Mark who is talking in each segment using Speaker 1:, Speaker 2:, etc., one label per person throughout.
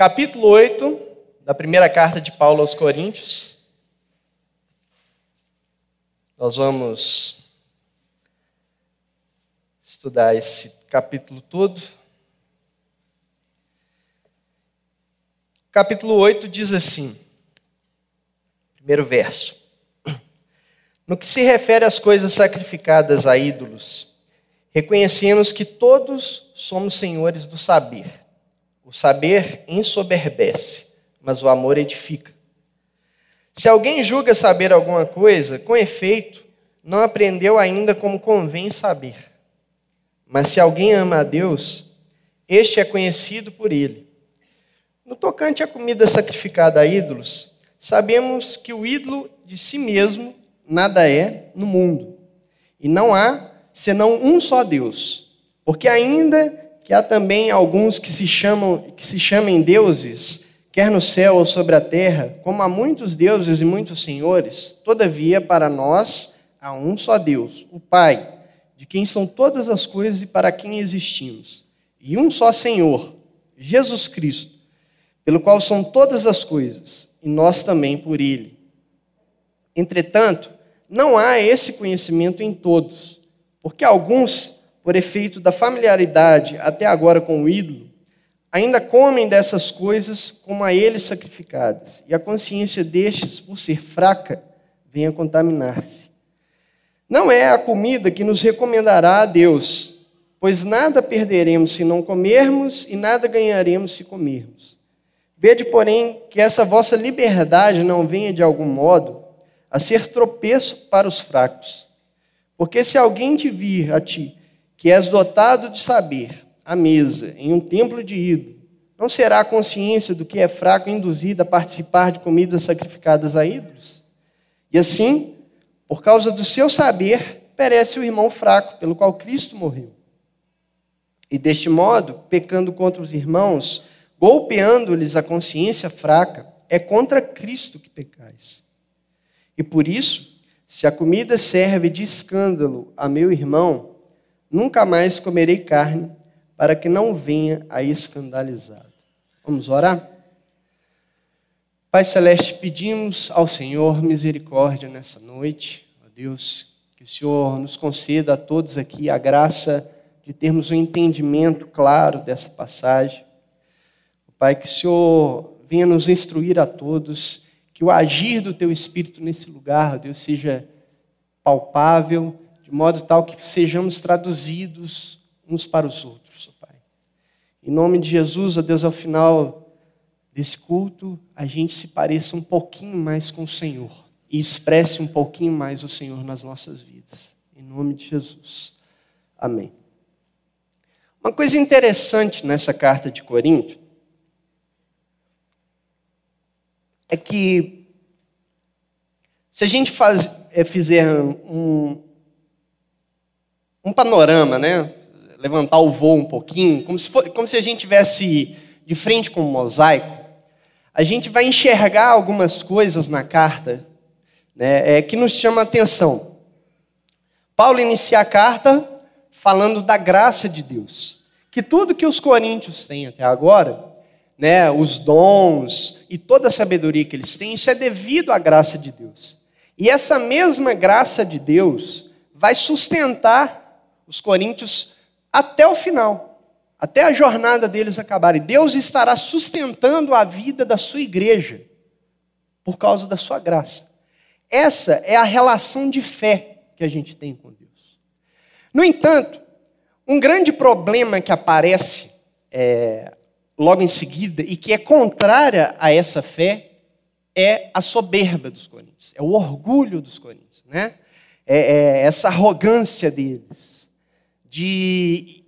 Speaker 1: capítulo 8 da primeira carta de Paulo aos Coríntios. Nós vamos estudar esse capítulo todo. Capítulo 8 diz assim, primeiro verso: No que se refere às coisas sacrificadas a ídolos, reconhecemos que todos somos senhores do saber. O saber ensoberbece, mas o amor edifica. Se alguém julga saber alguma coisa, com efeito, não aprendeu ainda como convém saber. Mas se alguém ama a Deus, este é conhecido por ele. No tocante à comida sacrificada a ídolos, sabemos que o ídolo de si mesmo nada é no mundo. E não há senão um só Deus. Porque ainda que há também alguns que se chamam que se chamem deuses, quer no céu ou sobre a terra, como há muitos deuses e muitos senhores, todavia para nós há um só Deus, o Pai, de quem são todas as coisas e para quem existimos, e um só Senhor, Jesus Cristo, pelo qual são todas as coisas, e nós também por ele. Entretanto, não há esse conhecimento em todos, porque alguns, por efeito da familiaridade até agora com o ídolo, ainda comem dessas coisas como a eles sacrificadas, e a consciência destes, por ser fraca, vem a contaminar-se. Não é a comida que nos recomendará a Deus, pois nada perderemos se não comermos e nada ganharemos se comermos. Vede, porém, que essa vossa liberdade não venha de algum modo a ser tropeço para os fracos. Porque se alguém te vir a ti, que és dotado de saber, à mesa, em um templo de ídolo, não será a consciência do que é fraco induzida a participar de comidas sacrificadas a ídolos? E assim, por causa do seu saber, perece o irmão fraco, pelo qual Cristo morreu. E deste modo, pecando contra os irmãos, golpeando-lhes a consciência fraca, é contra Cristo que pecais. E por isso, se a comida serve de escândalo a meu irmão, nunca mais comerei carne, para que não venha a escandalizar. Vamos orar? Pai Celeste, pedimos ao Senhor misericórdia nessa noite, ó Deus, que o Senhor nos conceda a todos aqui a graça de termos um entendimento claro dessa passagem. Pai, que o Senhor venha nos instruir a todos, que o agir do Teu Espírito nesse lugar, ó Deus, seja palpável, de modo tal que sejamos traduzidos uns para os outros. Em nome de Jesus, ó Deus, ao final desse culto, a gente se pareça um pouquinho mais com o Senhor e expresse um pouquinho mais o Senhor nas nossas vidas. Em nome de Jesus. Amém. Uma coisa interessante nessa carta de Corinto é que se a gente faz, é, fizer um, um panorama, né? levantar o voo um pouquinho, como se, for, como se a gente tivesse de frente com um mosaico, a gente vai enxergar algumas coisas na carta né, é, que nos chamam a atenção. Paulo inicia a carta falando da graça de Deus, que tudo que os coríntios têm até agora, né, os dons e toda a sabedoria que eles têm, isso é devido à graça de Deus. E essa mesma graça de Deus vai sustentar os coríntios até o final, até a jornada deles acabar. E Deus estará sustentando a vida da sua igreja por causa da sua graça. Essa é a relação de fé que a gente tem com Deus. No entanto, um grande problema que aparece é, logo em seguida e que é contrária a essa fé é a soberba dos coríntios, é o orgulho dos coríntios, né? É, é essa arrogância deles de,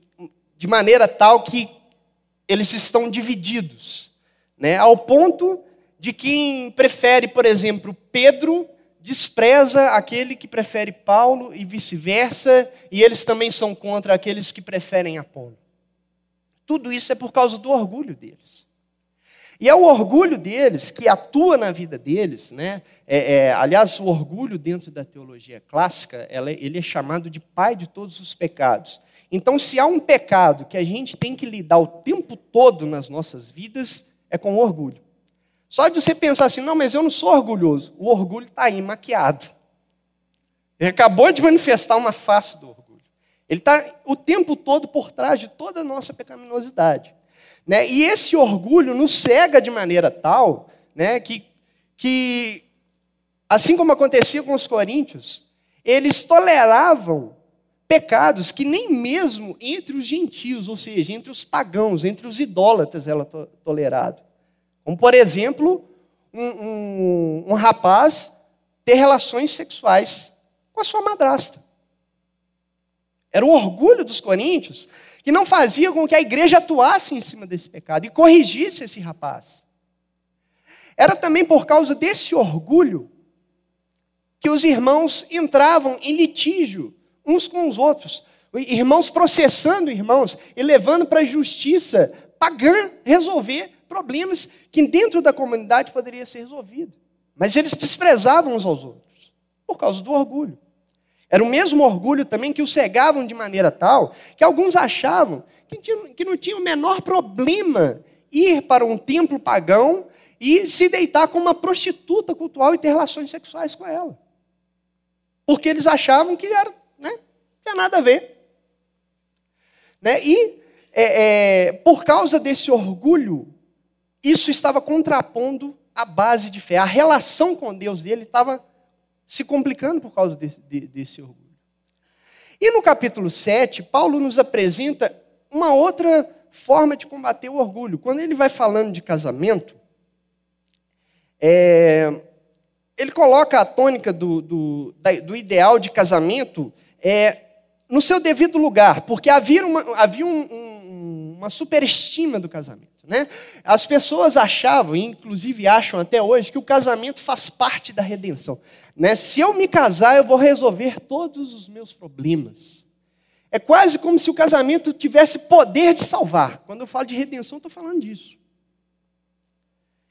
Speaker 1: de maneira tal que eles estão divididos, né? ao ponto de quem prefere, por exemplo, Pedro despreza aquele que prefere Paulo e vice-versa, e eles também são contra aqueles que preferem Apolo. Tudo isso é por causa do orgulho deles. E é o orgulho deles que atua na vida deles, né? É, é, aliás, o orgulho dentro da teologia clássica, ela, ele é chamado de pai de todos os pecados. Então, se há um pecado que a gente tem que lidar o tempo todo nas nossas vidas, é com orgulho. Só de você pensar assim, não, mas eu não sou orgulhoso. O orgulho está aí maquiado. Ele acabou de manifestar uma face do orgulho. Ele está o tempo todo por trás de toda a nossa pecaminosidade. Né? E esse orgulho nos cega de maneira tal né, que, que, assim como acontecia com os coríntios, eles toleravam pecados que nem mesmo entre os gentios, ou seja, entre os pagãos, entre os idólatras, era tolerado. Como, por exemplo, um, um, um rapaz ter relações sexuais com a sua madrasta. Era o orgulho dos coríntios que não fazia com que a igreja atuasse em cima desse pecado e corrigisse esse rapaz. Era também por causa desse orgulho que os irmãos entravam em litígio uns com os outros, irmãos processando irmãos e levando para a justiça pagã resolver problemas que dentro da comunidade poderia ser resolvido. Mas eles desprezavam uns aos outros por causa do orgulho. Era o mesmo orgulho também que os cegavam de maneira tal que alguns achavam que, tinha, que não tinha o menor problema ir para um templo pagão e se deitar com uma prostituta cultural e ter relações sexuais com ela. Porque eles achavam que era, né, não tinha nada a ver. Né? E é, é, por causa desse orgulho, isso estava contrapondo a base de fé. A relação com Deus dele estava se complicando por causa desse, desse orgulho. E no capítulo 7, Paulo nos apresenta uma outra forma de combater o orgulho. Quando ele vai falando de casamento, é, ele coloca a tônica do, do, do ideal de casamento é, no seu devido lugar, porque havia uma, havia um, um, uma superestima do casamento. Né? As pessoas achavam, inclusive acham até hoje, que o casamento faz parte da redenção. Né? Se eu me casar, eu vou resolver todos os meus problemas. É quase como se o casamento tivesse poder de salvar. Quando eu falo de redenção, estou falando disso.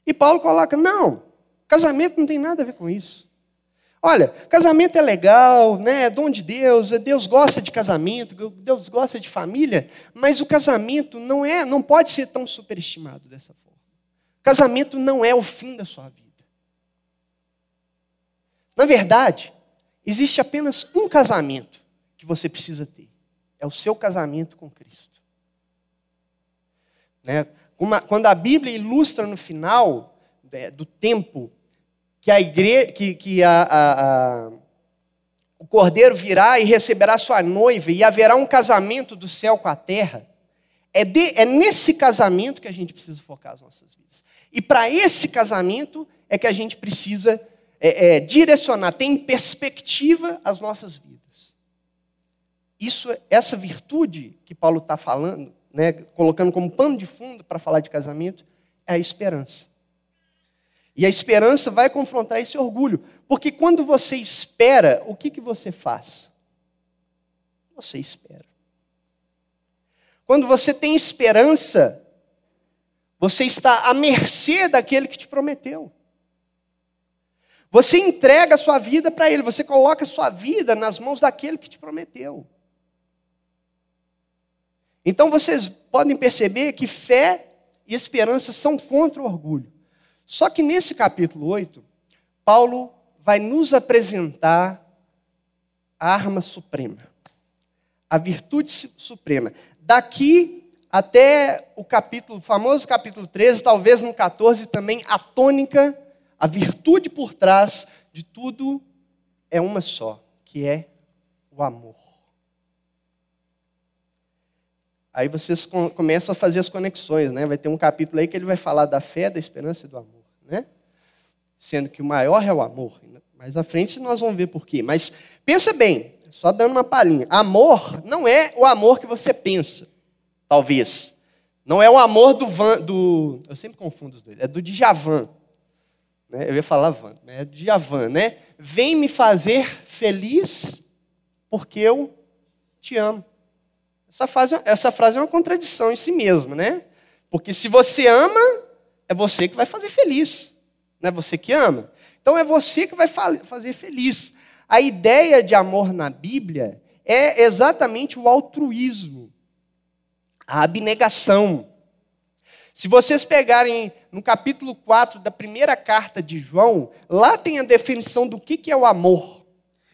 Speaker 1: E Paulo coloca: não, casamento não tem nada a ver com isso. Olha, casamento é legal, né? é dom de Deus, Deus gosta de casamento, Deus gosta de família, mas o casamento não é, não pode ser tão superestimado dessa forma. Casamento não é o fim da sua vida. Na verdade, existe apenas um casamento que você precisa ter. É o seu casamento com Cristo. Né? Quando a Bíblia ilustra no final né, do tempo que a igreja, que, que a, a, a, o cordeiro virá e receberá sua noiva e haverá um casamento do céu com a terra. É, de, é nesse casamento que a gente precisa focar as nossas vidas. E para esse casamento é que a gente precisa é, é, direcionar, ter em perspectiva as nossas vidas. Isso, essa virtude que Paulo está falando, né, colocando como pano de fundo para falar de casamento, é a esperança. E a esperança vai confrontar esse orgulho. Porque quando você espera, o que, que você faz? Você espera. Quando você tem esperança, você está à mercê daquele que te prometeu. Você entrega a sua vida para ele, você coloca a sua vida nas mãos daquele que te prometeu. Então vocês podem perceber que fé e esperança são contra o orgulho. Só que nesse capítulo 8, Paulo vai nos apresentar a arma suprema, a virtude suprema. Daqui até o capítulo, o famoso capítulo 13, talvez no 14 também, a tônica, a virtude por trás de tudo é uma só, que é o amor. Aí vocês começam a fazer as conexões, né? Vai ter um capítulo aí que ele vai falar da fé, da esperança e do amor né? Sendo que o maior é o amor. Mais à frente nós vamos ver por quê. Mas pensa bem, só dando uma palhinha. Amor não é o amor que você pensa, talvez. Não é o amor do van, do. Eu sempre confundo os dois. É do Djavan. Né? Eu ia falar van, é do Djavan, né? Vem me fazer feliz porque eu te amo. Essa frase, essa frase é uma contradição em si mesmo, né? Porque se você ama, é você que vai fazer feliz. Não é você que ama. Então é você que vai fazer feliz. A ideia de amor na Bíblia é exatamente o altruísmo, a abnegação. Se vocês pegarem no capítulo 4 da primeira carta de João, lá tem a definição do que é o amor.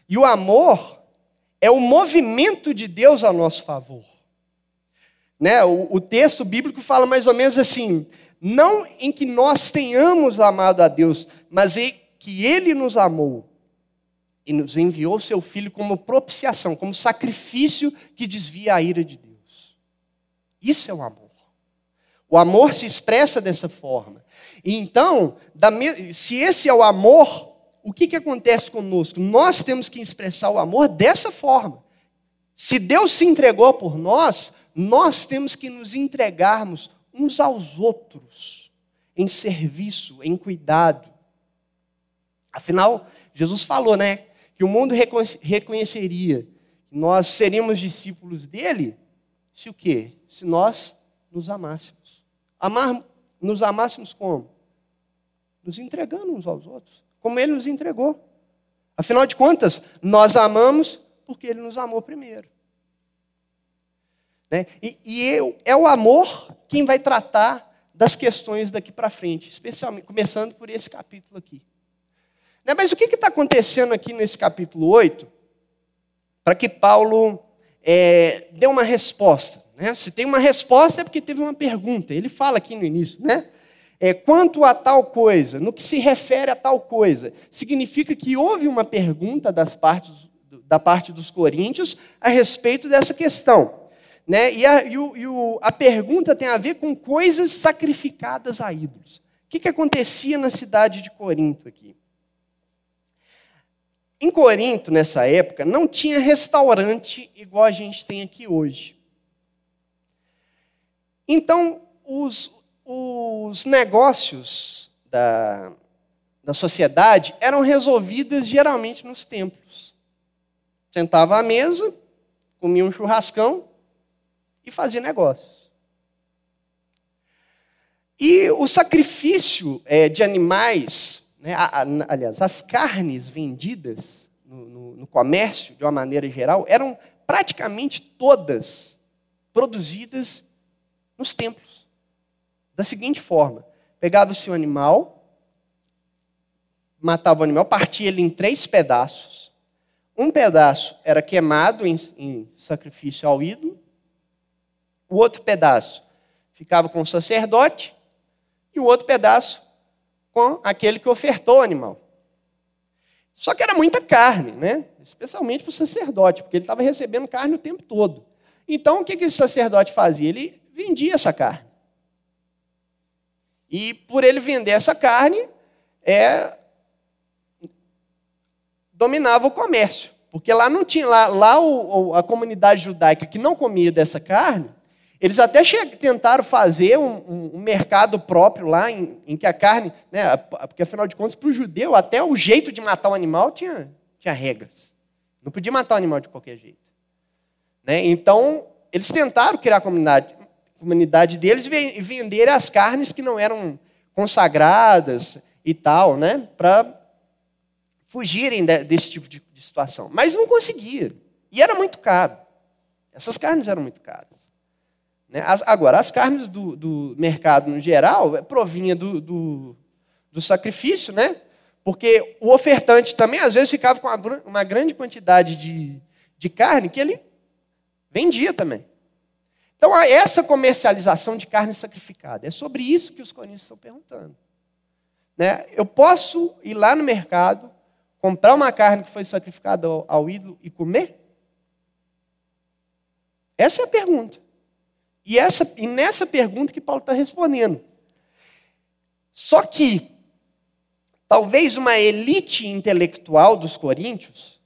Speaker 1: E o amor é o movimento de Deus a nosso favor. Né? O, o texto bíblico fala mais ou menos assim: não em que nós tenhamos amado a Deus, mas em que Ele nos amou e nos enviou seu Filho como propiciação, como sacrifício que desvia a ira de Deus. Isso é o amor. O amor se expressa dessa forma. E então, se esse é o amor, o que, que acontece conosco? Nós temos que expressar o amor dessa forma. Se Deus se entregou por nós, nós temos que nos entregarmos uns aos outros, em serviço, em cuidado. Afinal, Jesus falou, né, que o mundo reconheceria que nós seríamos discípulos dele se o quê? Se nós nos amássemos. Amar, nos amássemos como? Nos entregando uns aos outros, como ele nos entregou. Afinal de contas, nós amamos porque ele nos amou primeiro. Né? E, e eu, é o amor quem vai tratar das questões daqui para frente, especialmente começando por esse capítulo aqui. Né? Mas o que está acontecendo aqui nesse capítulo 8 para que Paulo é, dê uma resposta? Né? Se tem uma resposta é porque teve uma pergunta. Ele fala aqui no início, né? É, quanto a tal coisa, no que se refere a tal coisa, significa que houve uma pergunta partes, da parte dos coríntios a respeito dessa questão. Né? E, a, e, o, e o, a pergunta tem a ver com coisas sacrificadas a ídolos. O que, que acontecia na cidade de Corinto aqui? Em Corinto, nessa época, não tinha restaurante igual a gente tem aqui hoje. Então, os, os negócios da, da sociedade eram resolvidos geralmente nos templos. Sentava à mesa, comia um churrascão, e fazia negócios. E o sacrifício é, de animais, né, a, a, aliás, as carnes vendidas no, no, no comércio, de uma maneira geral, eram praticamente todas produzidas nos templos. Da seguinte forma: pegava-se o animal, matava o animal, partia ele em três pedaços. Um pedaço era queimado em, em sacrifício ao ídolo, o outro pedaço ficava com o sacerdote e o outro pedaço com aquele que ofertou o animal. Só que era muita carne, né? especialmente para o sacerdote, porque ele estava recebendo carne o tempo todo. Então, o que, que esse sacerdote fazia? Ele vendia essa carne. E por ele vender essa carne, é, dominava o comércio. Porque lá não tinha, lá, lá o, a comunidade judaica que não comia dessa carne, eles até tentaram fazer um, um, mercado próprio lá, em, em que a carne, né, porque afinal de contas, para o judeu, até o jeito de matar o animal tinha, tinha regras. Não podia matar o animal de qualquer jeito. Né? Então, eles tentaram criar a comunidade, comunidade deles e vender as carnes que não eram consagradas e tal, né, para fugirem desse tipo de, situação. Mas não conseguia. E era muito caro. Essas carnes eram muito caras. Né? As, agora, as carnes do, do, mercado no geral é provinha do, do, do, sacrifício, né? porque o ofertante também às vezes ficava com uma, uma grande quantidade de, de carne que ele vendia também. Então, essa comercialização de carne sacrificada, é sobre isso que os coríntios estão perguntando. Né? Eu posso ir lá no mercado, comprar uma carne que foi sacrificada ao, ao ídolo e comer? Essa é a pergunta. E, essa, e nessa pergunta que Paulo está respondendo. Só que, talvez uma elite intelectual dos coríntios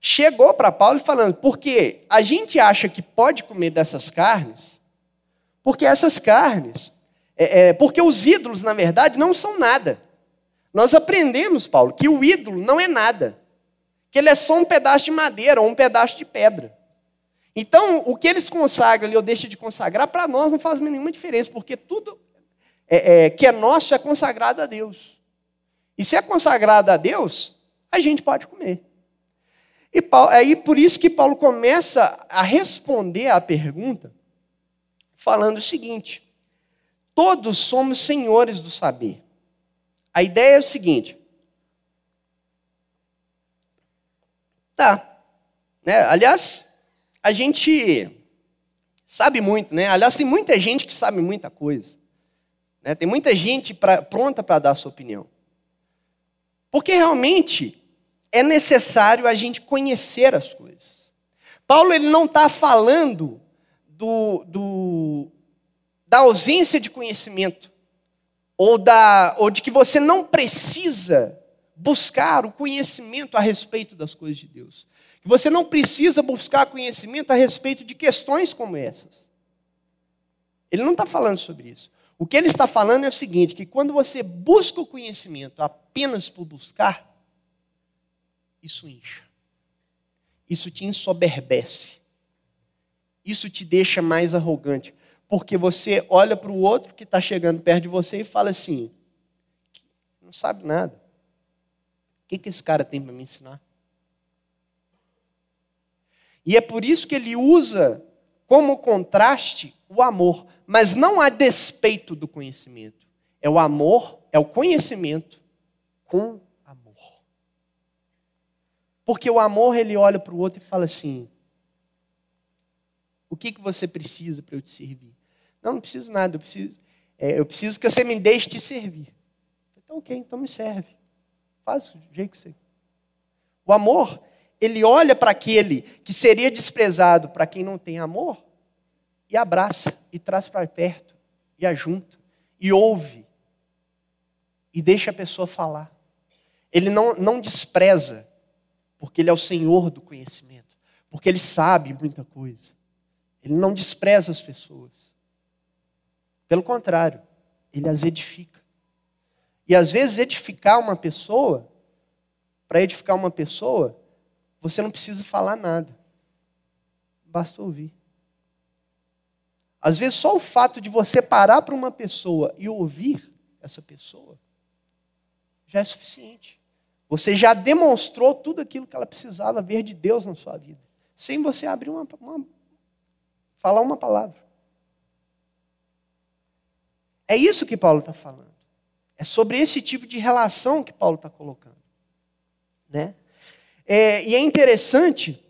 Speaker 1: chegou para Paulo falando, porque a gente acha que pode comer dessas carnes, porque essas carnes, é, é, porque os ídolos, na verdade, não são nada. Nós aprendemos, Paulo, que o ídolo não é nada, que ele é só um pedaço de madeira ou um pedaço de pedra. Então, o que eles consagram ali ou deixam de consagrar, para nós não faz nenhuma diferença, porque tudo é, é, que é nosso é consagrado a Deus. E se é consagrado a Deus, a gente pode comer. E Paulo, aí por isso que Paulo começa a responder à pergunta, falando o seguinte: todos somos senhores do saber. A ideia é o seguinte. Tá. Né? Aliás, a gente sabe muito, né? Aliás, tem muita gente que sabe muita coisa. Né? Tem muita gente pra, pronta para dar a sua opinião. Porque realmente é necessário a gente conhecer as coisas. Paulo ele não está falando do, do, da ausência de conhecimento, ou, da, ou de que você não precisa buscar o conhecimento a respeito das coisas de Deus. Que você não precisa buscar conhecimento a respeito de questões como essas. Ele não está falando sobre isso. O que ele está falando é o seguinte: que quando você busca o conhecimento apenas por buscar, isso incha. Isso te ensoberbece. Isso te deixa mais arrogante. Porque você olha para o outro que está chegando perto de você e fala assim: não sabe nada. O que, que esse cara tem para me ensinar? E é por isso que ele usa como contraste o amor, mas não a despeito do conhecimento. É o amor, é o conhecimento com. Porque o amor, ele olha para o outro e fala assim: O que, que você precisa para eu te servir? Não, não preciso nada, eu preciso, é, eu preciso que você me deixe te servir. Então, ok, então me serve. Faz do jeito que você. O amor, ele olha para aquele que seria desprezado para quem não tem amor e abraça, e traz para perto, e ajunta, e ouve, e deixa a pessoa falar. Ele não, não despreza, porque ele é o Senhor do conhecimento, porque ele sabe muita coisa. Ele não despreza as pessoas. Pelo contrário, ele as edifica. E às vezes edificar uma pessoa, para edificar uma pessoa, você não precisa falar nada. Basta ouvir. Às vezes, só o fato de você parar para uma pessoa e ouvir essa pessoa já é suficiente. Você já demonstrou tudo aquilo que ela precisava ver de Deus na sua vida, sem você abrir uma, uma falar uma palavra. É isso que Paulo está falando. É sobre esse tipo de relação que Paulo está colocando. Né? É, e é interessante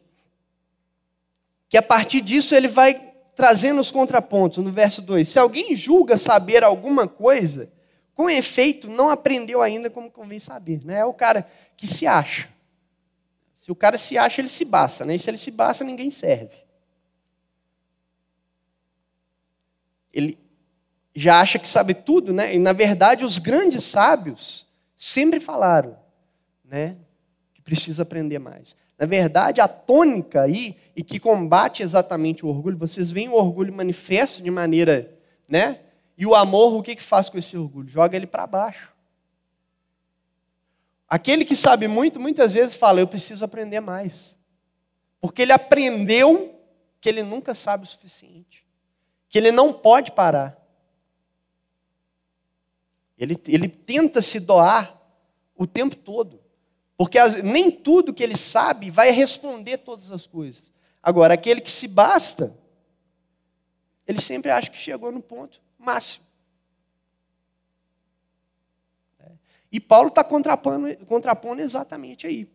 Speaker 1: que a partir disso ele vai trazendo os contrapontos. No verso 2: Se alguém julga saber alguma coisa, com efeito não aprendeu ainda como convém saber. Né? É o cara que se acha. Se o cara se acha, ele se basta. Né? E se ele se basta, ninguém serve. Ele já acha que sabe tudo, né? E na verdade os grandes sábios sempre falaram, né? Que precisa aprender mais. Na verdade, a tônica aí, e que combate exatamente o orgulho, vocês veem o orgulho manifesto de maneira, né? E o amor, o que, que faz com esse orgulho? Joga ele para baixo. Aquele que sabe muito, muitas vezes fala, eu preciso aprender mais. Porque ele aprendeu que ele nunca sabe o suficiente. Que ele não pode parar. Ele, ele tenta se doar o tempo todo. Porque as, nem tudo que ele sabe vai responder todas as coisas. Agora, aquele que se basta, ele sempre acha que chegou no ponto máximo. É. E Paulo está contrapondo, contrapondo exatamente aí.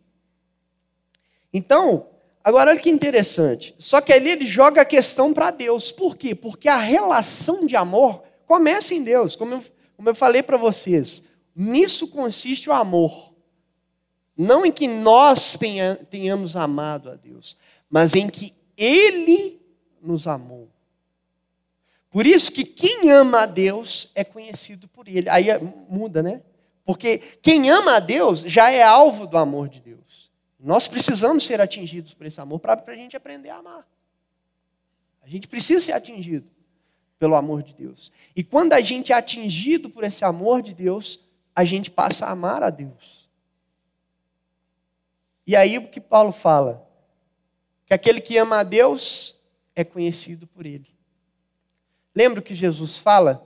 Speaker 1: Então, agora olha que interessante. Só que ali ele joga a questão para Deus. Por quê? Porque a relação de amor começa em Deus. Como eu, como eu falei para vocês, nisso consiste o amor. Não em que nós tenha, tenhamos amado a Deus, mas em que Ele nos amou. Por isso que quem ama a Deus é conhecido por Ele. Aí é, muda, né? Porque quem ama a Deus já é alvo do amor de Deus. Nós precisamos ser atingidos por esse amor para a gente aprender a amar. A gente precisa ser atingido pelo amor de Deus. E quando a gente é atingido por esse amor de Deus, a gente passa a amar a Deus. E aí o que Paulo fala? Que aquele que ama a Deus é conhecido por ele. Lembra o que Jesus fala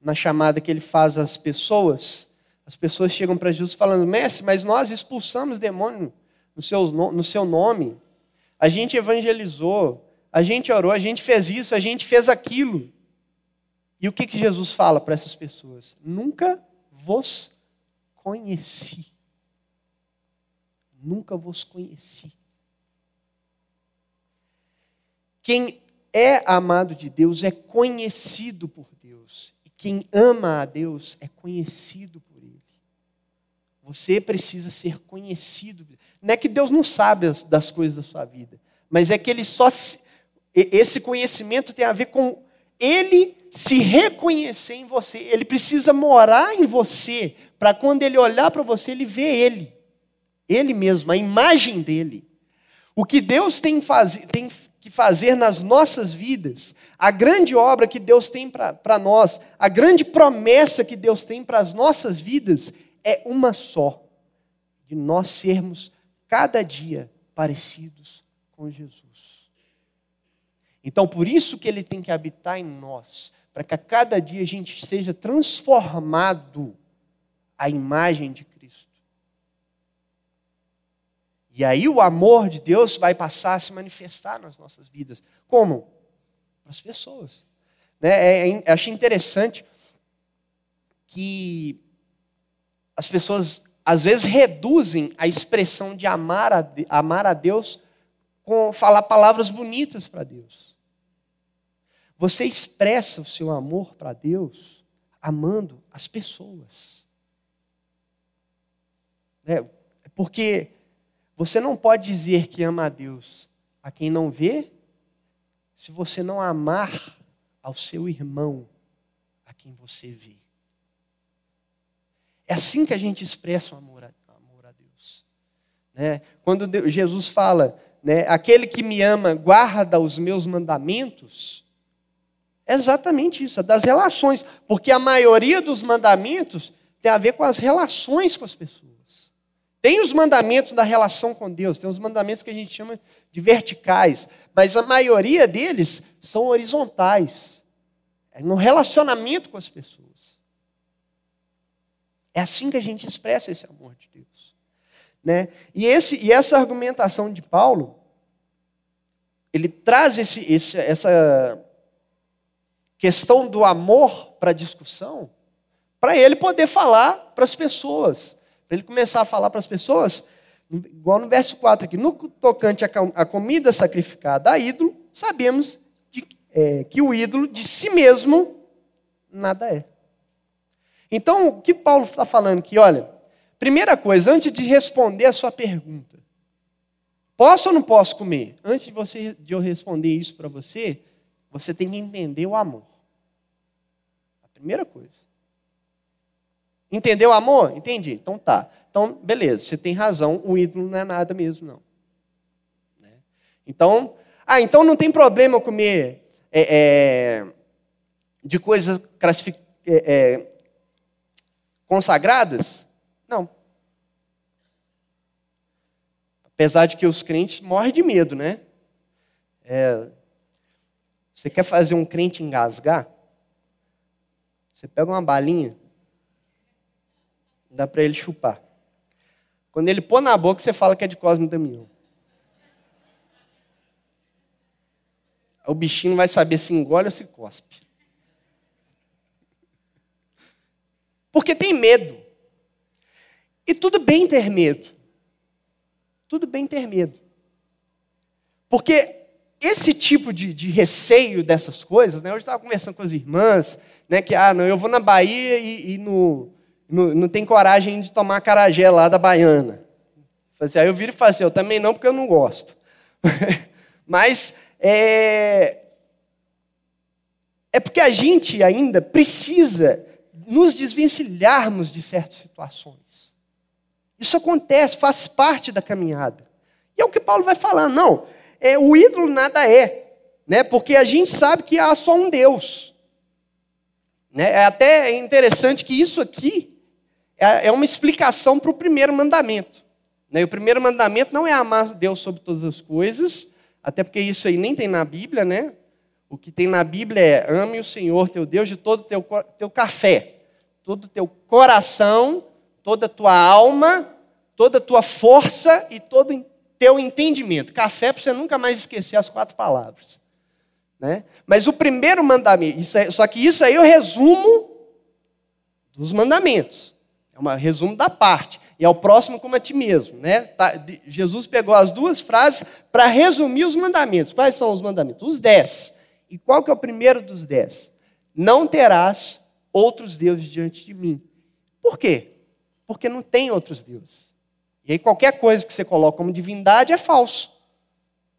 Speaker 1: na chamada que ele faz às pessoas? As pessoas chegam para Jesus falando: Mestre, mas nós expulsamos demônio no seu, no seu nome. A gente evangelizou, a gente orou, a gente fez isso, a gente fez aquilo. E o que, que Jesus fala para essas pessoas? Nunca vos conheci. Nunca vos conheci. Quem é amado de Deus é conhecido por Deus. E quem ama a Deus é conhecido por Ele. Você precisa ser conhecido. Não é que Deus não sabe das coisas da sua vida, mas é que Ele só. Esse conhecimento tem a ver com Ele se reconhecer em você. Ele precisa morar em você, para quando Ele olhar para você, Ele ver Ele. Ele mesmo, a imagem dele. O que Deus tem, faz, tem que fazer nas nossas vidas, a grande obra que Deus tem para nós, a grande promessa que Deus tem para as nossas vidas, é uma só: de nós sermos cada dia parecidos com Jesus. Então, por isso que Ele tem que habitar em nós, para que a cada dia a gente seja transformado à imagem de Cristo. E aí o amor de Deus vai passar a se manifestar nas nossas vidas. Como? Para as pessoas. Né? É, é, achei interessante que as pessoas às vezes reduzem a expressão de amar a, amar a Deus com falar palavras bonitas para Deus. Você expressa o seu amor para Deus amando as pessoas. É, porque você não pode dizer que ama a Deus a quem não vê, se você não amar ao seu irmão a quem você vê. É assim que a gente expressa o amor a, amor a Deus. Né? Quando Deus, Jesus fala, né, aquele que me ama guarda os meus mandamentos, é exatamente isso, é das relações, porque a maioria dos mandamentos tem a ver com as relações com as pessoas. Tem os mandamentos da relação com Deus, tem os mandamentos que a gente chama de verticais, mas a maioria deles são horizontais. É no relacionamento com as pessoas. É assim que a gente expressa esse amor de Deus. Né? E, esse, e essa argumentação de Paulo, ele traz esse, esse, essa questão do amor para a discussão, para ele poder falar para as pessoas para ele começar a falar para as pessoas, igual no verso 4 aqui, no tocante à comida sacrificada a ídolo, sabemos de, é, que o ídolo de si mesmo nada é. Então, o que Paulo está falando aqui? Olha, primeira coisa, antes de responder a sua pergunta, posso ou não posso comer? Antes de, você, de eu responder isso para você, você tem que entender o amor. A primeira coisa. Entendeu o amor? Entendi. Então tá. Então, beleza, você tem razão, o ídolo não é nada mesmo, não. Né? Então, ah, então não tem problema comer é, é, de coisas é, é, consagradas? Não. Apesar de que os crentes morrem de medo, né? É, você quer fazer um crente engasgar? Você pega uma balinha, dá para ele chupar. Quando ele pôr na boca, você fala que é de Cosme Damião. O bichinho vai saber se engole ou se cospe. Porque tem medo. E tudo bem ter medo. Tudo bem ter medo. Porque esse tipo de, de receio dessas coisas, né? Hoje eu estava conversando com as irmãs, né? Que, ah, não, eu vou na Bahia e, e no, não, não tem coragem de tomar carajé lá da baiana. Assim, aí eu viro e falo assim, eu também não, porque eu não gosto. Mas é, é porque a gente ainda precisa nos desvencilharmos de certas situações. Isso acontece, faz parte da caminhada. E é o que Paulo vai falar, não, é, o ídolo nada é, né? porque a gente sabe que há só um Deus. Né? É até interessante que isso aqui é, é uma explicação para o primeiro mandamento. Né? O primeiro mandamento não é amar Deus sobre todas as coisas, até porque isso aí nem tem na Bíblia, né? O que tem na Bíblia é ame o Senhor teu Deus de todo o teu, teu café, todo o teu coração, toda a tua alma, toda a tua força e todo o teu entendimento. Café para você nunca mais esquecer as quatro palavras. Né? Mas o primeiro mandamento, é, só que isso aí o resumo dos mandamentos. É um resumo da parte. E é o próximo como a ti mesmo. Né? Tá, Jesus pegou as duas frases para resumir os mandamentos. Quais são os mandamentos? Os dez. E qual que é o primeiro dos dez? Não terás outros deuses diante de mim. Por quê? Porque não tem outros deuses. E aí qualquer coisa que você coloca como divindade é falso.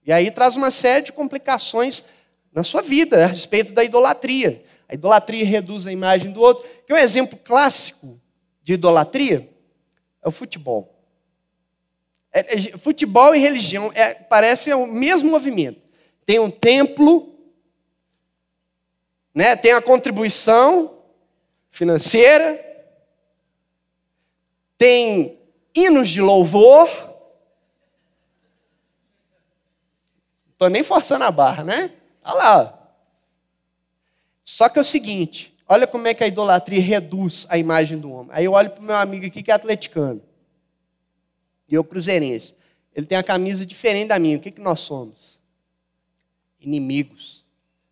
Speaker 1: E aí traz uma série de complicações na sua vida a respeito da idolatria. A idolatria reduz a imagem do outro. Que um exemplo clássico de idolatria é o futebol. É, é, futebol e religião é, parecem o mesmo movimento. Tem um templo, né, tem a contribuição financeira, tem hinos de louvor. Estou nem forçando a barra, né? Olha lá. Só que é o seguinte, olha como é que a idolatria reduz a imagem do homem. Aí eu olho para o meu amigo aqui que é atleticano. E eu cruzeirense. Ele tem a camisa diferente da minha. O que, que nós somos? Inimigos.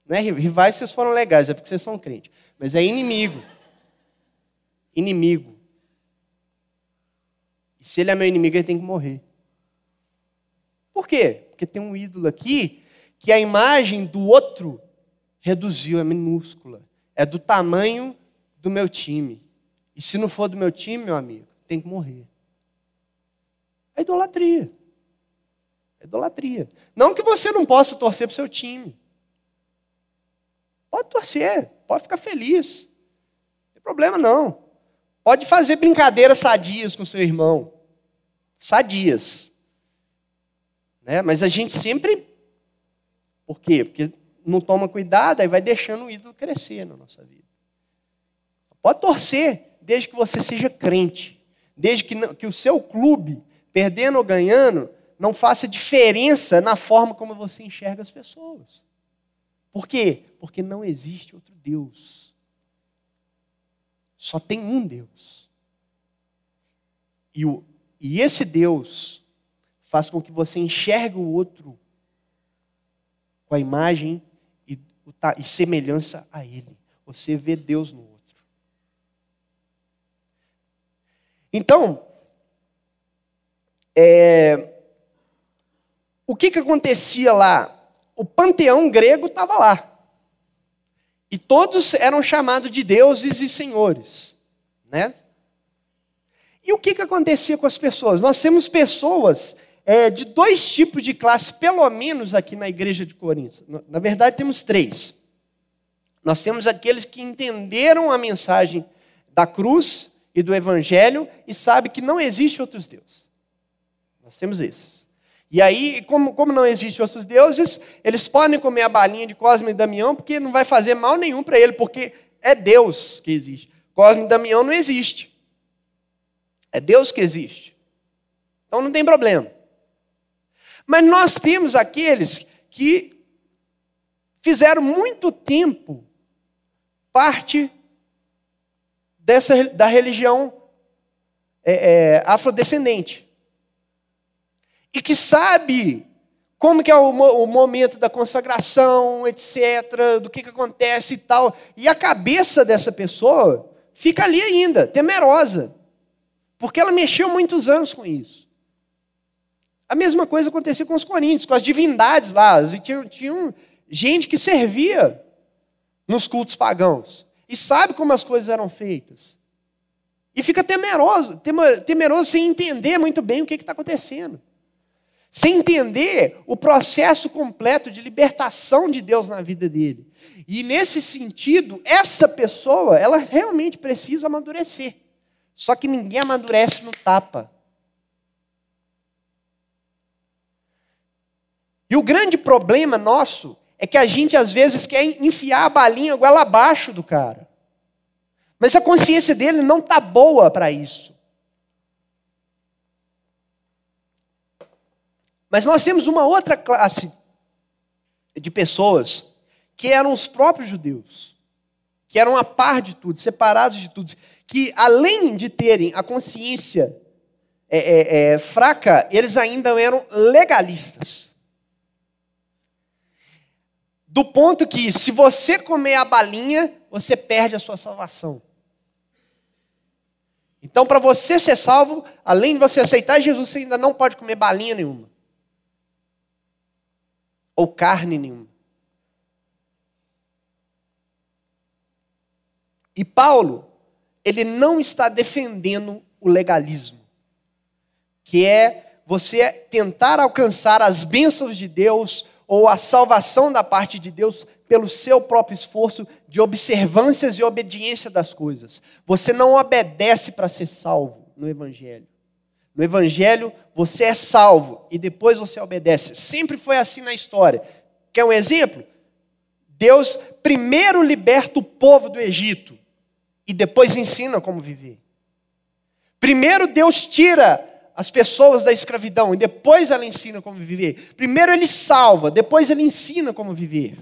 Speaker 1: Não é rivais, vocês foram legais, é porque vocês são crentes. Mas é inimigo. Inimigo. E se ele é meu inimigo, ele tem que morrer. Por quê? Porque tem um ídolo aqui que a imagem do outro reduziu, é minúscula. É do tamanho do meu time. E se não for do meu time, meu amigo, tem que morrer. É idolatria. É idolatria. Não que você não possa torcer para o seu time. Pode torcer, pode ficar feliz. Não tem problema não. Pode fazer brincadeiras sadias com seu irmão. Sadias. Né? Mas a gente sempre por quê? Porque não toma cuidado, aí vai deixando o ídolo crescer na nossa vida. Pode torcer, desde que você seja crente. Desde que, que o seu clube, perdendo ou ganhando, não faça diferença na forma como você enxerga as pessoas. Por quê? Porque não existe outro Deus. Só tem um Deus. E, o, e esse Deus faz com que você enxergue o outro com a imagem e, semelhança a Ele. Você vê Deus no outro. Então, é, o que, que acontecia lá? O panteão grego estava lá. E todos eram chamados de deuses e senhores. Né? E o que, que acontecia com as pessoas? Nós temos pessoas é, de dois tipos de classe, pelo menos aqui na igreja de Corinto. Na verdade, temos três. Nós temos aqueles que entenderam a mensagem da cruz e do evangelho e sabem que não existe outros deuses. Nós temos esses. E aí, como, como não existe outros deuses, eles podem comer a balinha de Cosme e Damião, porque não vai fazer mal nenhum para ele, porque é Deus que existe. Cosme e Damião não existe. É Deus que existe. Então não tem problema. Mas nós temos aqueles que fizeram muito tempo parte dessa, da religião é, é, afrodescendente. E que sabe como que é o, o, momento da consagração, etc., do que, que acontece e tal. E a cabeça dessa pessoa fica ali ainda, temerosa. Porque ela mexeu muitos anos com isso. A mesma coisa acontecia com os coríntios, com as divindades lá. Tinha, tinha gente que servia nos cultos pagãos. E sabe como as coisas eram feitas. E fica temeroso, temeroso sem entender muito bem o que está acontecendo. Sem entender o processo completo de libertação de Deus na vida dele. E nesse sentido, essa pessoa, ela realmente precisa amadurecer. Só que ninguém amadurece no tapa. E o grande problema nosso é que a gente às vezes quer enfiar a balinha goela abaixo do cara. Mas a consciência dele não está boa para isso. Mas nós temos uma outra classe de pessoas que eram os próprios judeus, que eram a par de tudo, separados de tudo, que além de terem a consciência é, é, é, fraca, eles ainda eram legalistas.
Speaker 2: Do ponto que, se você comer a balinha, você perde a sua salvação. Então, para você ser salvo, além de você aceitar Jesus, você ainda não pode comer balinha nenhuma. Ou carne nenhuma. E Paulo, ele não está defendendo o legalismo, que é você tentar alcançar as bênçãos de Deus ou a salvação da parte de Deus pelo seu próprio esforço de observâncias e obediência das coisas. Você não obedece para ser salvo no Evangelho. No Evangelho, você é salvo e depois você obedece. Sempre foi assim na história. Quer um exemplo? Deus primeiro liberta o povo do Egito e depois ensina como viver. Primeiro Deus tira as pessoas da escravidão e depois ela ensina como viver. Primeiro ele salva, depois ele ensina como viver.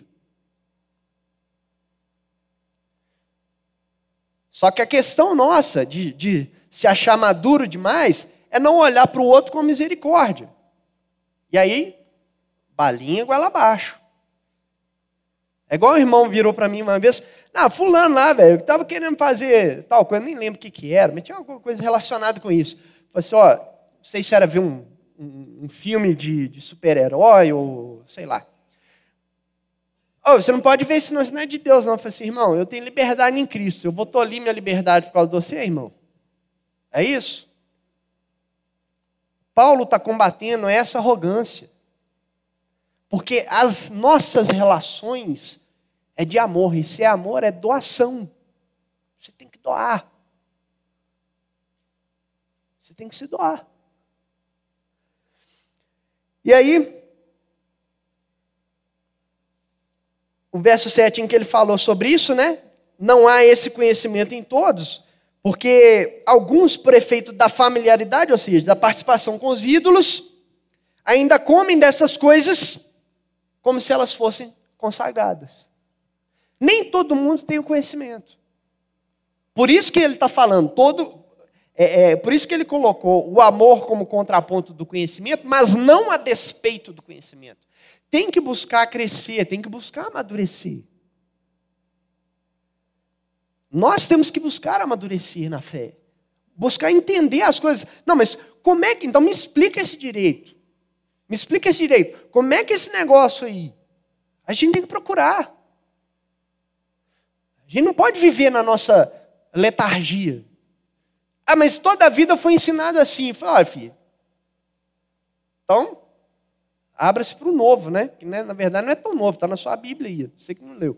Speaker 2: Só que a questão nossa de, de se achar maduro demais é não olhar para o outro com misericórdia. E aí, balinha igual abaixo. É igual o irmão virou para mim uma vez, ah, fulano lá, velho, que estava querendo fazer tal coisa, nem lembro o que, que era, mas tinha alguma coisa relacionada com isso. Falei assim, ó, não sei se era ver um, um, um filme de, de super-herói ou sei lá. Oh, você não pode ver isso, não, isso não é de Deus, não. Eu falei assim, irmão, eu tenho liberdade em Cristo. Eu vou tolir minha liberdade por causa de você, irmão. É isso? Paulo está combatendo essa arrogância. Porque as nossas relações é de amor. E se é amor, é doação. Você tem que doar. Você tem que se doar. E aí, o verso 7 em que ele falou sobre isso, né? Não há esse conhecimento em todos, porque alguns, por efeito da familiaridade, ou seja, da participação com os ídolos, ainda comem dessas coisas como se elas fossem consagradas. Nem todo mundo tem o conhecimento. Por isso que ele está falando, todo, é, é, por isso que ele colocou o amor como contraponto do conhecimento, mas não a despeito do conhecimento. Tem que buscar crescer, tem que buscar amadurecer. Nós temos que buscar amadurecer na fé. Buscar entender as coisas. Não, mas como é que. Então me explica esse direito. Me explica esse direito. Como é que esse negócio aí? A gente tem que procurar. A gente não pode viver na nossa letargia. Ah, mas toda a vida foi ensinado assim. Falei, olha, filho. Então, abra-se para o novo, né? Que né, na verdade não é tão novo, está na sua Bíblia aí. Você que não leu.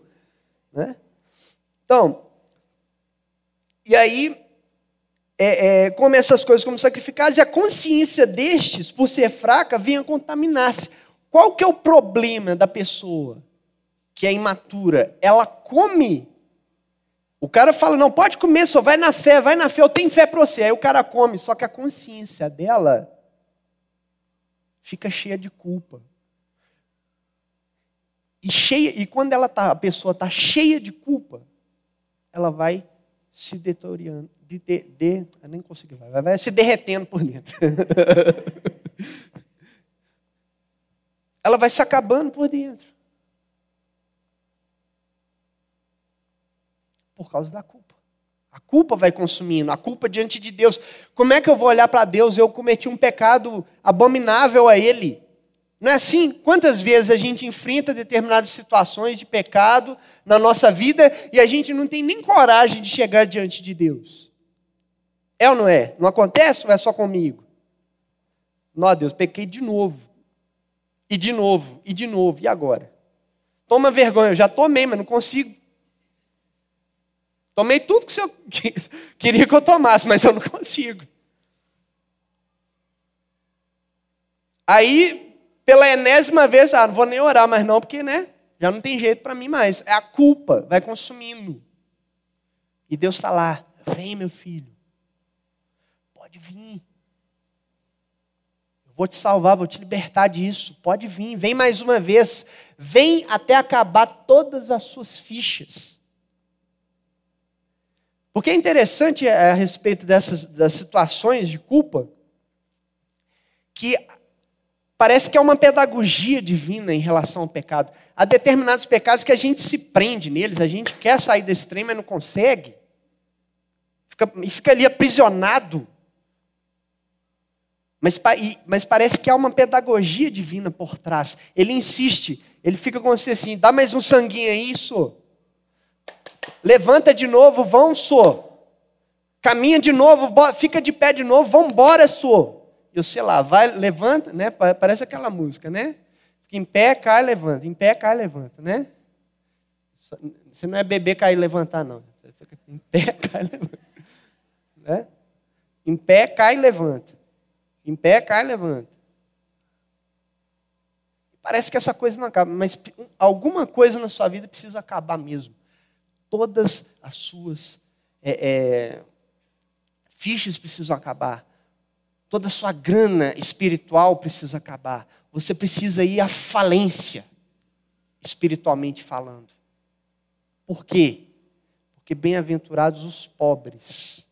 Speaker 2: Né? Então, e aí, é, é, come essas coisas como sacrificadas, e a consciência destes, por ser fraca, vem a contaminar-se. Qual que é o problema da pessoa que é imatura? Ela come o cara fala, não, pode comer, só vai na fé, vai na fé, eu tenho fé para você. Aí o cara come, só que a consciência dela fica cheia de culpa. E, cheia, e quando ela tá, a pessoa está cheia de culpa, ela vai se deteriorando, de, de, de, nem consigo, vai, vai se derretendo por dentro. ela vai se acabando por dentro. Por causa da culpa. A culpa vai consumindo, a culpa diante de Deus. Como é que eu vou olhar para Deus? Eu cometi um pecado abominável a Ele. Não é assim? Quantas vezes a gente enfrenta determinadas situações de pecado na nossa vida e a gente não tem nem coragem de chegar diante de Deus? É ou não é? Não acontece ou é só comigo? Não, Deus, pequei de novo. E de novo, e de novo, e agora? Toma vergonha, eu já tomei, mas não consigo. Tomei tudo que o senhor queria que eu tomasse, mas eu não consigo. Aí, pela enésima vez, ah, não vou nem orar mais não, porque, né, já não tem jeito para mim mais. É a culpa, vai consumindo. E Deus está lá, vem meu filho, pode vir. Eu vou te salvar, vou te libertar disso, pode vir, vem mais uma vez. Vem até acabar todas as suas fichas. Porque é interessante é, a respeito dessas das situações de culpa que parece que é uma pedagogia divina em relação ao pecado. Há determinados pecados que a gente se prende neles, a gente quer sair desse trem, mas não consegue. Fica, e fica ali aprisionado. Mas, mas parece que há uma pedagogia divina por trás. Ele insiste, ele fica com você assim: dá mais um sanguinho aí, isso. Levanta de novo, vão, sou. Caminha de novo, fica de pé de novo, vamos embora, sou. Eu sei lá, vai, levanta, né? Parece aquela música, né? Em pé, cai, levanta. Em pé, cai, levanta, né? Você não é bebê cair e levantar, não. Você fica em pé, cai, levanta. Né? Em pé, cai e levanta. Em pé, cai e levanta. Parece que essa coisa não acaba, mas alguma coisa na sua vida precisa acabar mesmo. Todas as suas é, é, fichas precisam acabar. Toda a sua grana espiritual precisa acabar. Você precisa ir à falência, espiritualmente falando. Por quê? Porque bem-aventurados os pobres,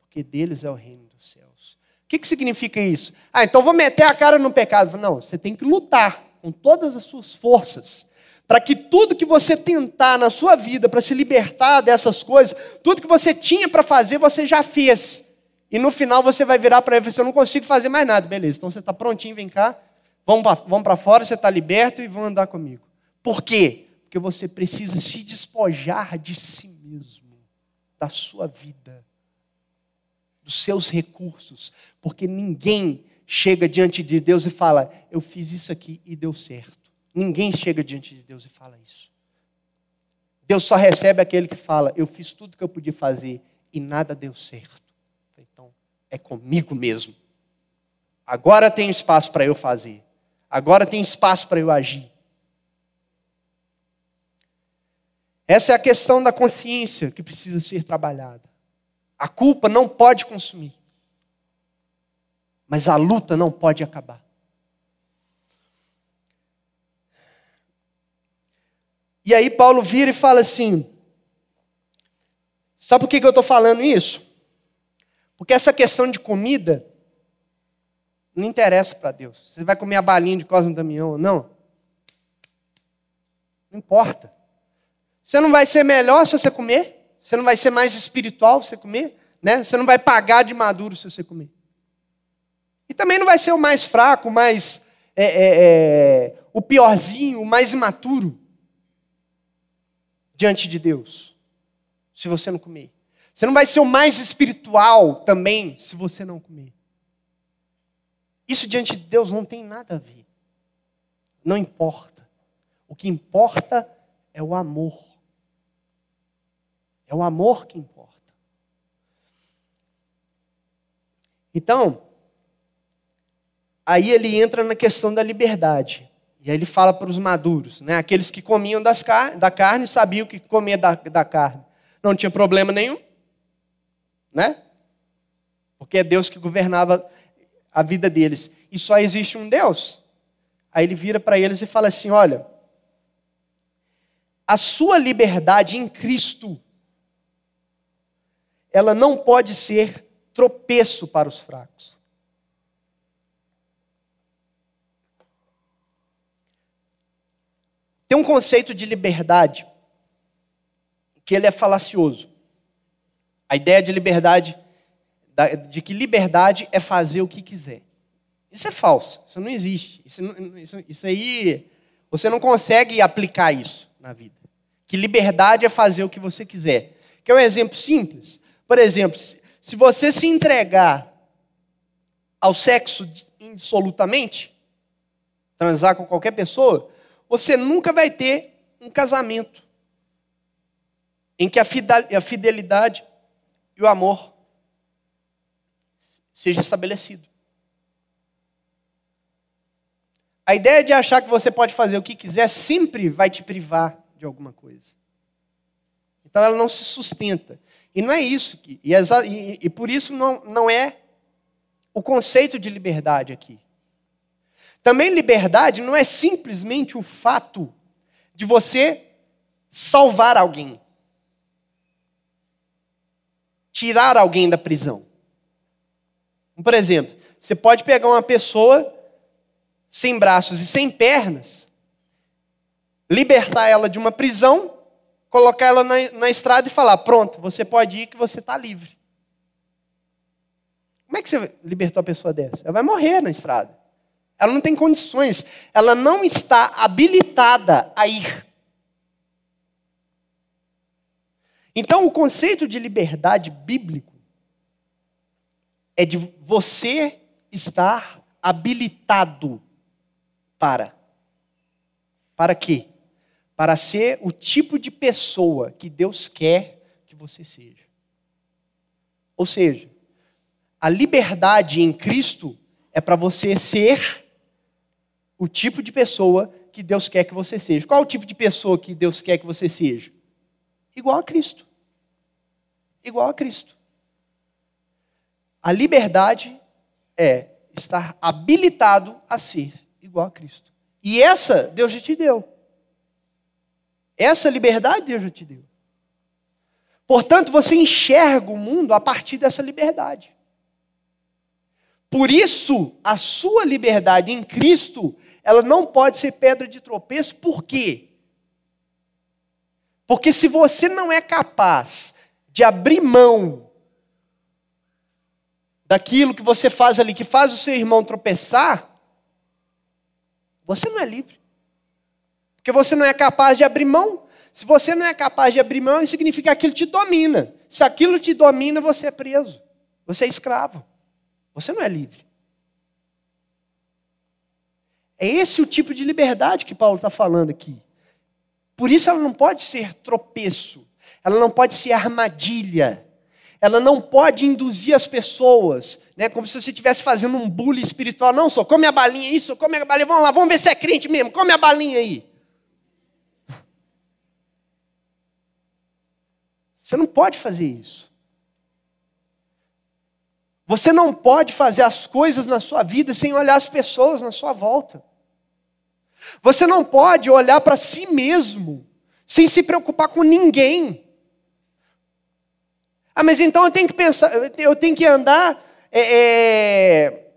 Speaker 2: porque deles é o reino dos céus. O que, que significa isso? Ah, então vou meter a cara no pecado. Não, você tem que lutar com todas as suas forças para que tudo que você tentar na sua vida para se libertar dessas coisas, tudo que você tinha para fazer, você já fez. E no final você vai virar para ele e falar: Eu não consigo fazer mais nada. Beleza, então você está prontinho, vem cá, vamos para fora, você está liberto e vão andar comigo. Por quê? Porque você precisa se despojar de si mesmo, da sua vida, dos seus recursos. Porque ninguém chega diante de Deus e fala: Eu fiz isso aqui e deu certo. Ninguém chega diante de Deus e fala isso. Deus só recebe aquele que fala: Eu fiz tudo que eu podia fazer e nada deu certo é comigo mesmo. Agora tem espaço para eu fazer. Agora tem espaço para eu agir. Essa é a questão da consciência que precisa ser trabalhada. A culpa não pode consumir. Mas a luta não pode acabar. E aí Paulo vira e fala assim: Sabe por que eu estou falando isso? Porque essa questão de comida não interessa para Deus. Você vai comer a balinha de Cosme Damião ou não? Não importa. Você não vai ser melhor se você comer. Você não vai ser mais espiritual se você comer. Né? Você não vai pagar de maduro se você comer. E também não vai ser o mais fraco, o mais. É, é, é, o piorzinho, o mais imaturo diante de Deus, se você não comer. Você não vai ser o mais espiritual também se você não comer. Isso diante de Deus não tem nada a ver. Não importa. O que importa é o amor. É o amor que importa. Então, aí ele entra na questão da liberdade. E aí ele fala para os maduros, né? aqueles que comiam das car da carne sabiam que comer da, da carne não tinha problema nenhum né? Porque é Deus que governava a vida deles. E só existe um Deus. Aí ele vira para eles e fala assim: olha, a sua liberdade em Cristo, ela não pode ser tropeço para os fracos. Tem um conceito de liberdade que ele é falacioso. A ideia de liberdade, de que liberdade é fazer o que quiser. Isso é falso, isso não existe. Isso, isso, isso aí, você não consegue aplicar isso na vida. Que liberdade é fazer o que você quiser. Quer um exemplo simples? Por exemplo, se você se entregar ao sexo absolutamente, transar com qualquer pessoa, você nunca vai ter um casamento em que a fidelidade e o amor seja estabelecido. A ideia de achar que você pode fazer o que quiser sempre vai te privar de alguma coisa. Então ela não se sustenta. E não é isso. Que, e, e, e por isso não, não é o conceito de liberdade aqui. Também liberdade não é simplesmente o fato de você salvar alguém tirar alguém da prisão. Por exemplo, você pode pegar uma pessoa sem braços e sem pernas, libertar ela de uma prisão, colocar ela na, na estrada e falar: pronto, você pode ir que você está livre. Como é que você libertou a pessoa dessa? Ela vai morrer na estrada. Ela não tem condições, ela não está habilitada a ir. Então, o conceito de liberdade bíblico é de você estar habilitado para. Para quê? Para ser o tipo de pessoa que Deus quer que você seja. Ou seja, a liberdade em Cristo é para você ser o tipo de pessoa que Deus quer que você seja. Qual o tipo de pessoa que Deus quer que você seja? Igual a Cristo. Igual a Cristo. A liberdade é estar habilitado a ser igual a Cristo. E essa Deus já te deu. Essa liberdade Deus já te deu. Portanto, você enxerga o mundo a partir dessa liberdade. Por isso, a sua liberdade em Cristo, ela não pode ser pedra de tropeço, por quê? Porque se você não é capaz de abrir mão daquilo que você faz ali, que faz o seu irmão tropeçar, você não é livre. Porque você não é capaz de abrir mão. Se você não é capaz de abrir mão, significa que aquilo te domina. Se aquilo te domina, você é preso. Você é escravo. Você não é livre. É esse o tipo de liberdade que Paulo está falando aqui. Por isso ela não pode ser tropeço, ela não pode ser armadilha, ela não pode induzir as pessoas, né, como se você estivesse fazendo um bullying espiritual. Não, só come a balinha isso, come a balinha, vamos lá, vamos ver se é crente mesmo, come a balinha aí. Você não pode fazer isso. Você não pode fazer as coisas na sua vida sem olhar as pessoas na sua volta. Você não pode olhar para si mesmo sem se preocupar com ninguém. Ah, mas então eu tenho que pensar, eu tenho que andar é, é,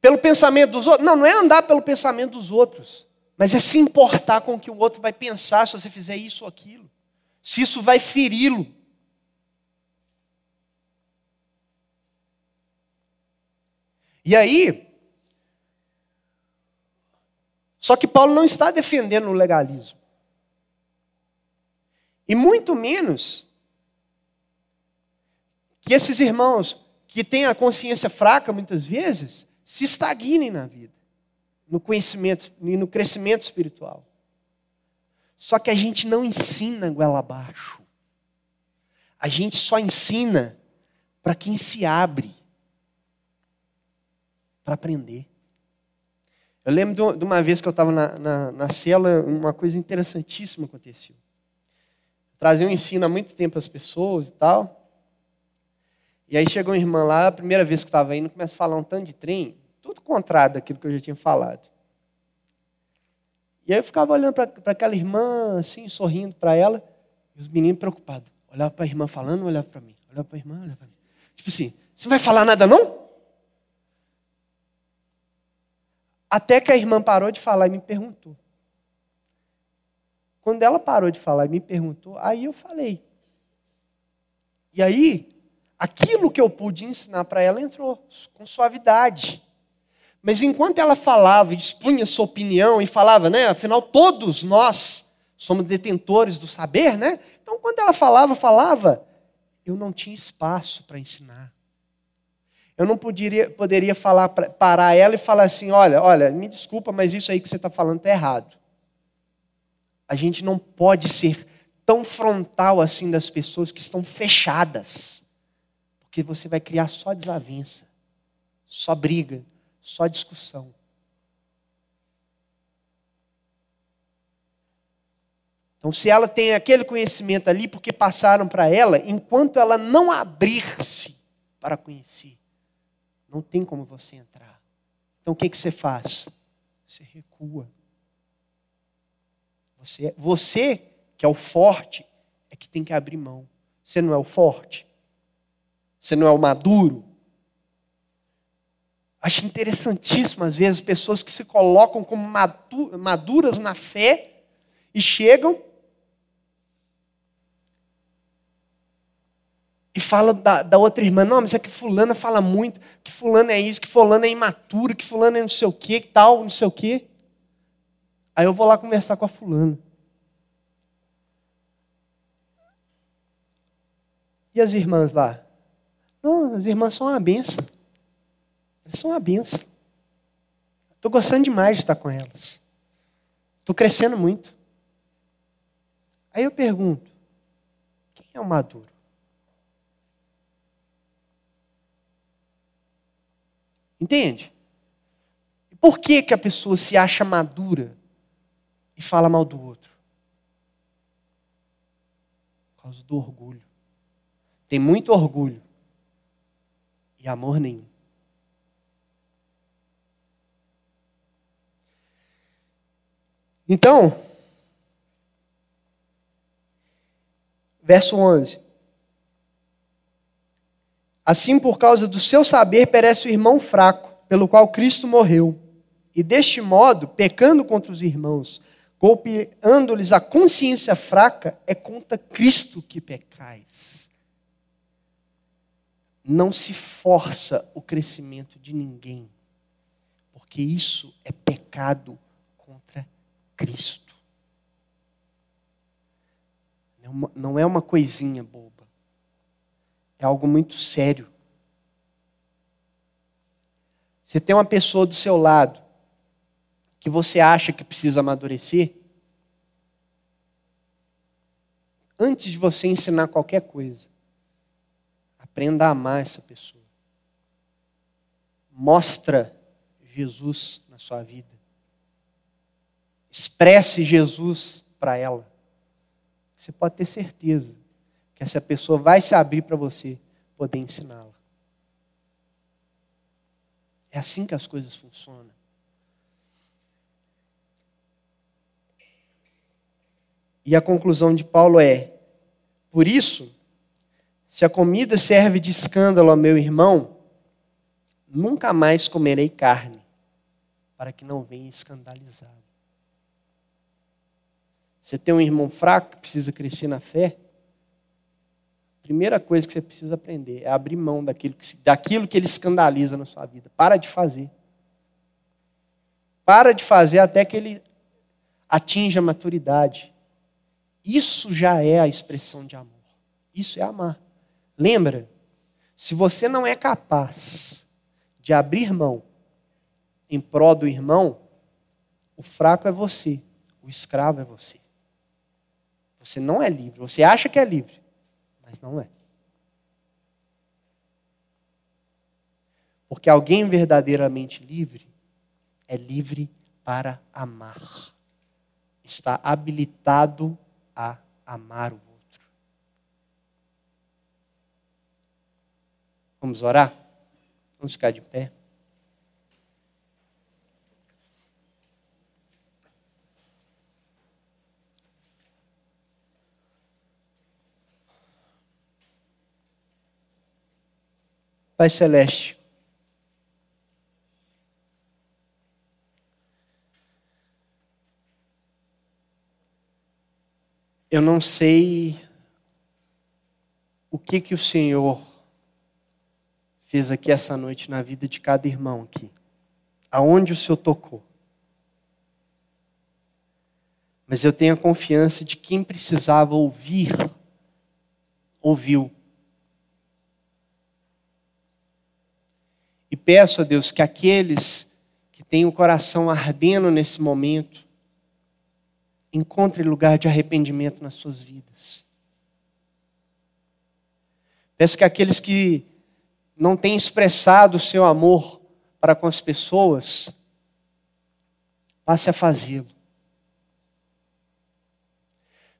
Speaker 2: pelo pensamento dos outros. Não, não é andar pelo pensamento dos outros, mas é se importar com o que o outro vai pensar se você fizer isso ou aquilo, se isso vai feri-lo. E aí, só que Paulo não está defendendo o legalismo. E muito menos que esses irmãos que têm a consciência fraca muitas vezes se estagnem na vida, no conhecimento e no crescimento espiritual. Só que a gente não ensina goela abaixo. A gente só ensina para quem se abre para aprender. Eu lembro de uma vez que eu estava na, na, na cela, uma coisa interessantíssima aconteceu. Trazia um ensino há muito tempo às pessoas e tal. E aí chegou uma irmã lá, a primeira vez que estava indo, começa a falar um tanto de trem, tudo contrário daquilo que eu já tinha falado. E aí eu ficava olhando para aquela irmã, assim, sorrindo para ela, e os meninos preocupados. Olhava para a irmã falando, olhava para mim. Olhava para a irmã, olhava para mim. Tipo assim, você não vai falar nada não? Até que a irmã parou de falar e me perguntou. Quando ela parou de falar e me perguntou, aí eu falei. E aí, aquilo que eu pude ensinar para ela entrou com suavidade. Mas enquanto ela falava e expunha sua opinião e falava, né, afinal todos nós somos detentores do saber, né? Então quando ela falava, falava, eu não tinha espaço para ensinar. Eu não poderia, poderia falar, parar ela e falar assim: olha, olha, me desculpa, mas isso aí que você está falando está errado. A gente não pode ser tão frontal assim das pessoas que estão fechadas, porque você vai criar só desavença, só briga, só discussão. Então, se ela tem aquele conhecimento ali, porque passaram para ela, enquanto ela não abrir-se para conhecer, não tem como você entrar. Então o que, que você faz? Você recua. Você, você, que é o forte, é que tem que abrir mão. Você não é o forte. Você não é o maduro. Acho interessantíssimo, às vezes, pessoas que se colocam como maduras na fé e chegam e fala da, da, outra irmã, não, mas é que fulana fala muito, que fulano é isso, que fulano é imaturo, que fulano é não sei o que, que tal, não sei o que. Aí eu vou lá conversar com a fulana. E as irmãs lá? Não, as irmãs são uma benção. Elas são uma benção. Estou gostando demais de estar com elas. Estou crescendo muito. Aí eu pergunto: quem é o maduro? Entende? Por que, que a pessoa se acha madura e fala mal do outro? Por causa do orgulho. Tem muito orgulho e amor nenhum. Então, verso 11. Assim, por causa do seu saber, perece o irmão fraco, pelo qual Cristo morreu. E deste modo, pecando contra os irmãos, golpeando-lhes a consciência fraca, é contra Cristo que pecais. Não se força o crescimento de ninguém, porque isso é pecado Cristo. Não é uma coisinha boba. É algo muito sério. Você tem uma pessoa do seu lado que você acha que precisa amadurecer, antes de você ensinar qualquer coisa, aprenda a amar essa pessoa. Mostra Jesus na sua vida. Expresse Jesus para ela. Você pode ter certeza que essa pessoa vai se abrir para você poder ensiná-la. É assim que as coisas funcionam. E a conclusão de Paulo é: por isso, se a comida serve de escândalo ao meu irmão, nunca mais comerei carne, para que não venha escandalizado. Você tem um irmão fraco que precisa crescer na fé? Primeira coisa que você precisa aprender é abrir mão daquilo que, daquilo que ele escandaliza na sua vida. Para de fazer. Para de fazer até que ele atinja a maturidade. Isso já é a expressão de amor. Isso é amar. Lembra? Se você não é capaz de abrir mão em prol do irmão, o fraco é você, o escravo é você. Você não é livre. Você acha que é livre, mas não é. Porque alguém verdadeiramente livre é livre para amar. Está habilitado a amar o outro. Vamos orar? Vamos ficar de pé. Pai Celeste, eu não sei o que que o Senhor fez aqui essa noite na vida de cada irmão aqui. Aonde o Senhor tocou. Mas eu tenho a confiança de quem precisava ouvir, ouviu. E peço a Deus que aqueles que têm o coração ardendo nesse momento, encontrem lugar de arrependimento nas suas vidas. Peço que aqueles que não têm expressado o seu amor para com as pessoas, passe a fazê-lo.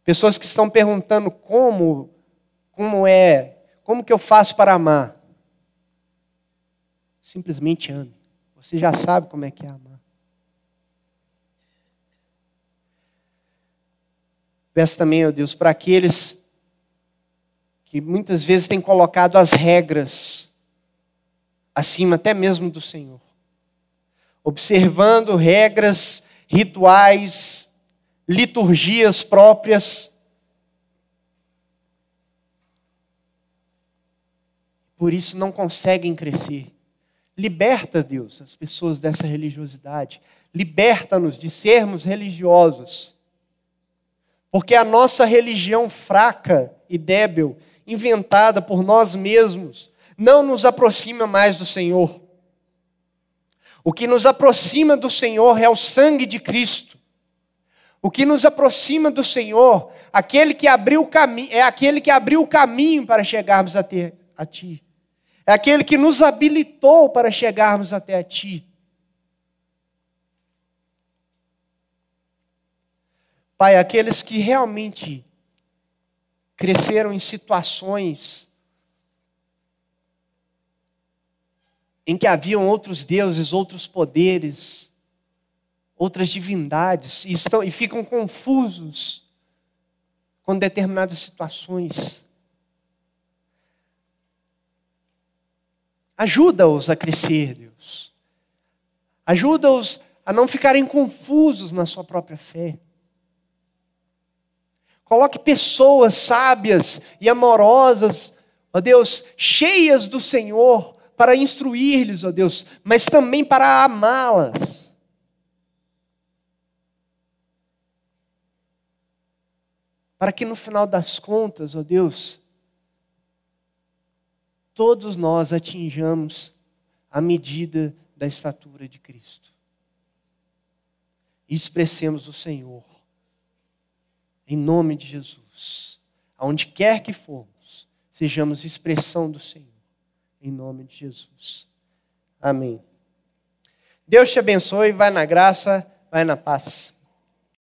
Speaker 2: Pessoas que estão perguntando como, como é, como que eu faço para amar? Simplesmente ame. Você já sabe como é que é amar. Peço também, ó Deus, para aqueles que muitas vezes têm colocado as regras acima até mesmo do Senhor. observando regras, rituais, liturgias próprias. Por isso não conseguem crescer. Liberta, Deus, as pessoas dessa religiosidade. Liberta-nos de sermos religiosos. Porque a nossa religião fraca e débil, inventada por nós mesmos, não nos aproxima mais do Senhor. O que nos aproxima do Senhor é o sangue de Cristo. O que nos aproxima do Senhor, aquele que abriu o caminho, é aquele que abriu o caminho para chegarmos até a ti. É aquele que nos habilitou para chegarmos até a ti. Pai, aqueles que realmente cresceram em situações em que haviam outros deuses, outros poderes, outras divindades, e, estão, e ficam confusos com determinadas situações. Ajuda-os a crescer, Deus. Ajuda-os a não ficarem confusos na sua própria fé. Coloque pessoas sábias e amorosas, ó Deus, cheias do Senhor, para instruir-lhes, ó Deus, mas também para amá-las. Para que no final das contas, ó Deus, todos nós atinjamos a medida da estatura de Cristo. Expressemos o Senhor, em nome de Jesus, aonde quer que formos, sejamos expressão do Senhor em nome de Jesus. Amém. Deus te abençoe, vai na graça, vai na paz.